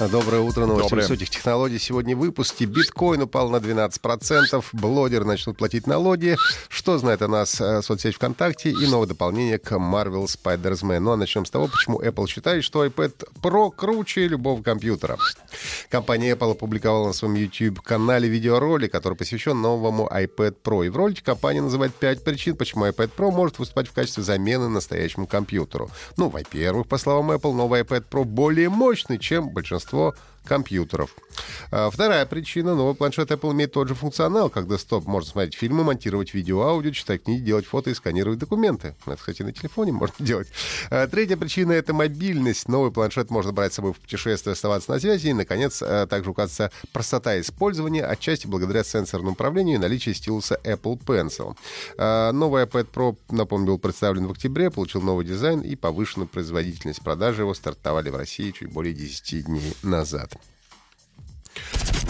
Доброе утро, новости Доброе. высоких технологий. Сегодня в выпуске биткоин упал на 12%, блогеры начнут платить налоги. Что знает о нас э, соцсеть ВКонтакте и новое дополнение к Marvel Spider-Man. Ну а начнем с того, почему Apple считает, что iPad Pro круче любого компьютера. Компания Apple опубликовала на своем YouTube-канале видеоролик, который посвящен новому iPad Pro. И в ролике компания называет пять причин, почему iPad Pro может выступать в качестве замены настоящему компьютеру. Ну, во-первых, по словам Apple, новый iPad Pro более мощный, чем большинство большинство компьютеров. А, Вторая причина. Новый планшет Apple имеет тот же функционал, как десктоп. Можно смотреть фильмы, монтировать видео, аудио, читать книги, делать фото и сканировать документы. Ну, Это, кстати, на телефоне можно делать. А, Третья причина — это мобильность. Новый планшет можно брать с собой в путешествие, оставаться на связи. И, наконец, а, также указывается простота использования, отчасти благодаря сенсорному управлению и наличию стилуса Apple Pencil. Новый iPad Pro, напомню, был представлен в октябре, получил новый дизайн и повышенную производительность. Продажи его стартовали в России чуть более 10 дней назад.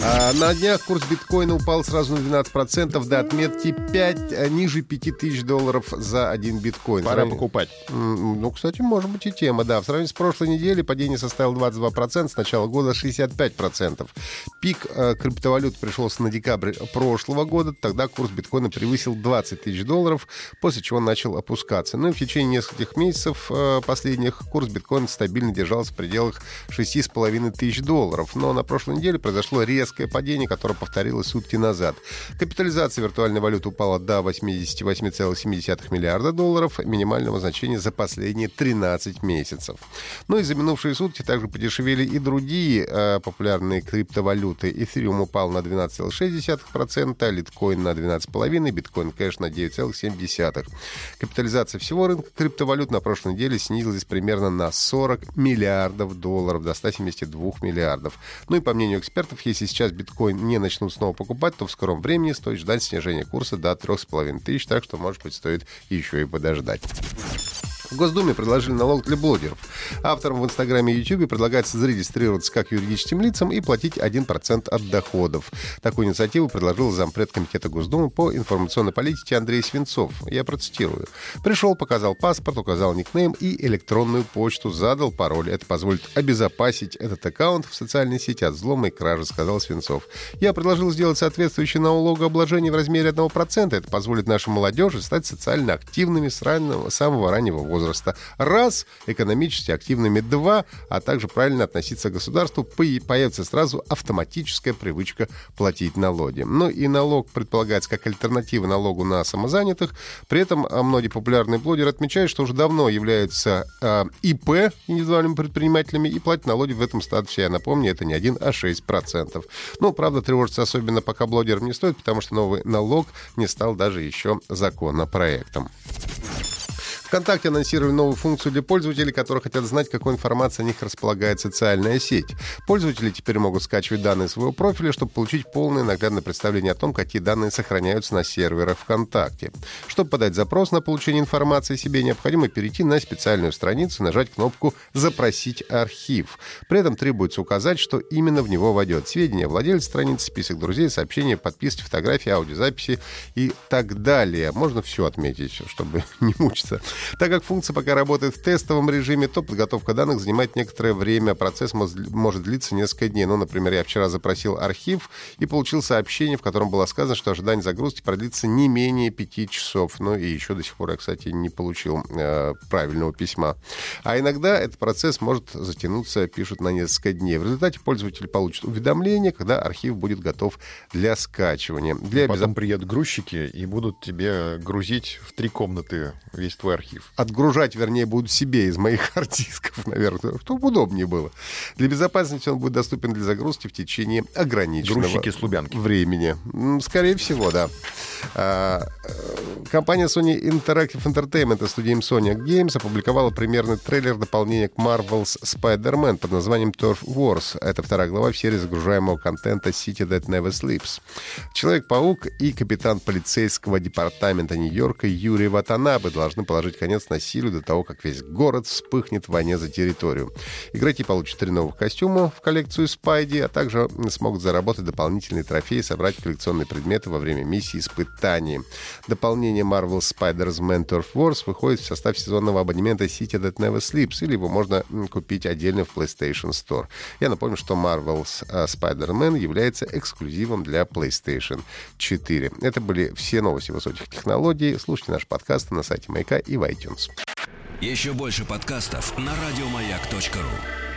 А на днях курс биткоина упал сразу на 12% до отметки 5, а, ниже 5000 долларов за один биткоин. Пора Сравни- покупать. Ну, кстати, может быть и тема, да. В сравнении с прошлой неделей падение составило 22%, с начала года 65%. Пик э, криптовалют пришелся на декабрь прошлого года, тогда курс биткоина превысил 20 тысяч долларов, после чего он начал опускаться. Ну и в течение нескольких месяцев э, последних курс биткоина стабильно держался в пределах 6,5 тысяч долларов. Но на прошлой неделе произошло резкое падение, которое повторилось сутки назад. Капитализация виртуальной валюты упала до 88,7 миллиарда долларов, минимального значения за последние 13 месяцев. Ну и за минувшие сутки также подешевели и другие э, популярные криптовалюты. Эфириум упал на 12,6%, литкоин на 12,5%, биткоин кэш на 9,7%. Капитализация всего рынка криптовалют на прошлой неделе снизилась примерно на 40 миллиардов долларов до 172 миллиардов. Ну и по мнению экспертов, если сейчас биткоин не начнут снова покупать, то в скором времени стоит ждать снижения курса до 3,5 тысяч, так что, может быть, стоит еще и подождать. В Госдуме предложили налог для блогеров. Авторам в Инстаграме и Ютубе предлагается зарегистрироваться как юридическим лицам и платить 1% от доходов. Такую инициативу предложил зампред Комитета Госдумы по информационной политике Андрей Свинцов. Я процитирую. «Пришел, показал паспорт, указал никнейм и электронную почту, задал пароль. Это позволит обезопасить этот аккаунт в социальной сети от взлома и кражи», сказал Свинцов. «Я предложил сделать соответствующее налогообложение в размере 1%. Это позволит нашей молодежи стать социально активными с раннего, самого раннего возраста. Раз, экономически активными. Два, а также правильно относиться к государству. По- Появится сразу автоматическая привычка платить налоги. Ну и налог предполагается как альтернатива налогу на самозанятых. При этом а, многие популярные блогеры отмечают, что уже давно являются а, ИП, индивидуальными предпринимателями, и платят налоги в этом статусе. Я напомню, это не 1, а 6%. Ну, правда, тревожиться особенно пока блогерам не стоит, потому что новый налог не стал даже еще законопроектом. ВКонтакте анонсировали новую функцию для пользователей, которые хотят знать, какой информацией о них располагает социальная сеть. Пользователи теперь могут скачивать данные своего профиля, чтобы получить полное наглядное представление о том, какие данные сохраняются на серверах ВКонтакте. Чтобы подать запрос на получение информации себе, необходимо перейти на специальную страницу и нажать кнопку «Запросить архив». При этом требуется указать, что именно в него войдет сведения о владельце страницы, список друзей, сообщения, подписки, фотографии, аудиозаписи и так далее. Можно все отметить, чтобы не мучиться. Так как функция пока работает в тестовом режиме, то подготовка данных занимает некоторое время. Процесс мож- может длиться несколько дней. Ну, например, я вчера запросил архив и получил сообщение, в котором было сказано, что ожидание загрузки продлится не менее пяти часов. Ну и еще до сих пор я, кстати, не получил э, правильного письма. А иногда этот процесс может затянуться, пишут, на несколько дней. В результате пользователь получит уведомление, когда архив будет готов для скачивания. Для Потом безоп- приедут грузчики и будут тебе грузить в три комнаты весь твой архив. Отгружать, вернее, будут себе из моих арт-дисков, наверное, чтобы удобнее было. Для безопасности он будет доступен для загрузки в течение ограниченного Грузчики с Лубянки. времени. Скорее всего, да. А, э, Компания Sony Interactive Entertainment и студия Sony Games опубликовала примерный трейлер дополнения к Marvel's Spider-Man под названием Turf Wars. Это вторая глава в серии загружаемого контента City That Never Sleeps. Человек-паук и капитан полицейского департамента Нью-Йорка Юрий Ватанабе должны положить конец насилию до того, как весь город вспыхнет в войне за территорию. Игроки получат три новых костюма в коллекцию Спайди, а также смогут заработать дополнительные трофеи и собрать коллекционные предметы во время миссии испытаний. Дополнение Marvel Spider-Man Mentor Force выходит в состав сезонного абонемента City That Never Sleeps, или его можно купить отдельно в PlayStation Store. Я напомню, что Marvel's э, Spider-Man является эксклюзивом для PlayStation 4. Это были все новости высоких технологий. Слушайте наш подкаст на сайте Маяка и iTunes. Еще больше подкастов на радиомаяк.ру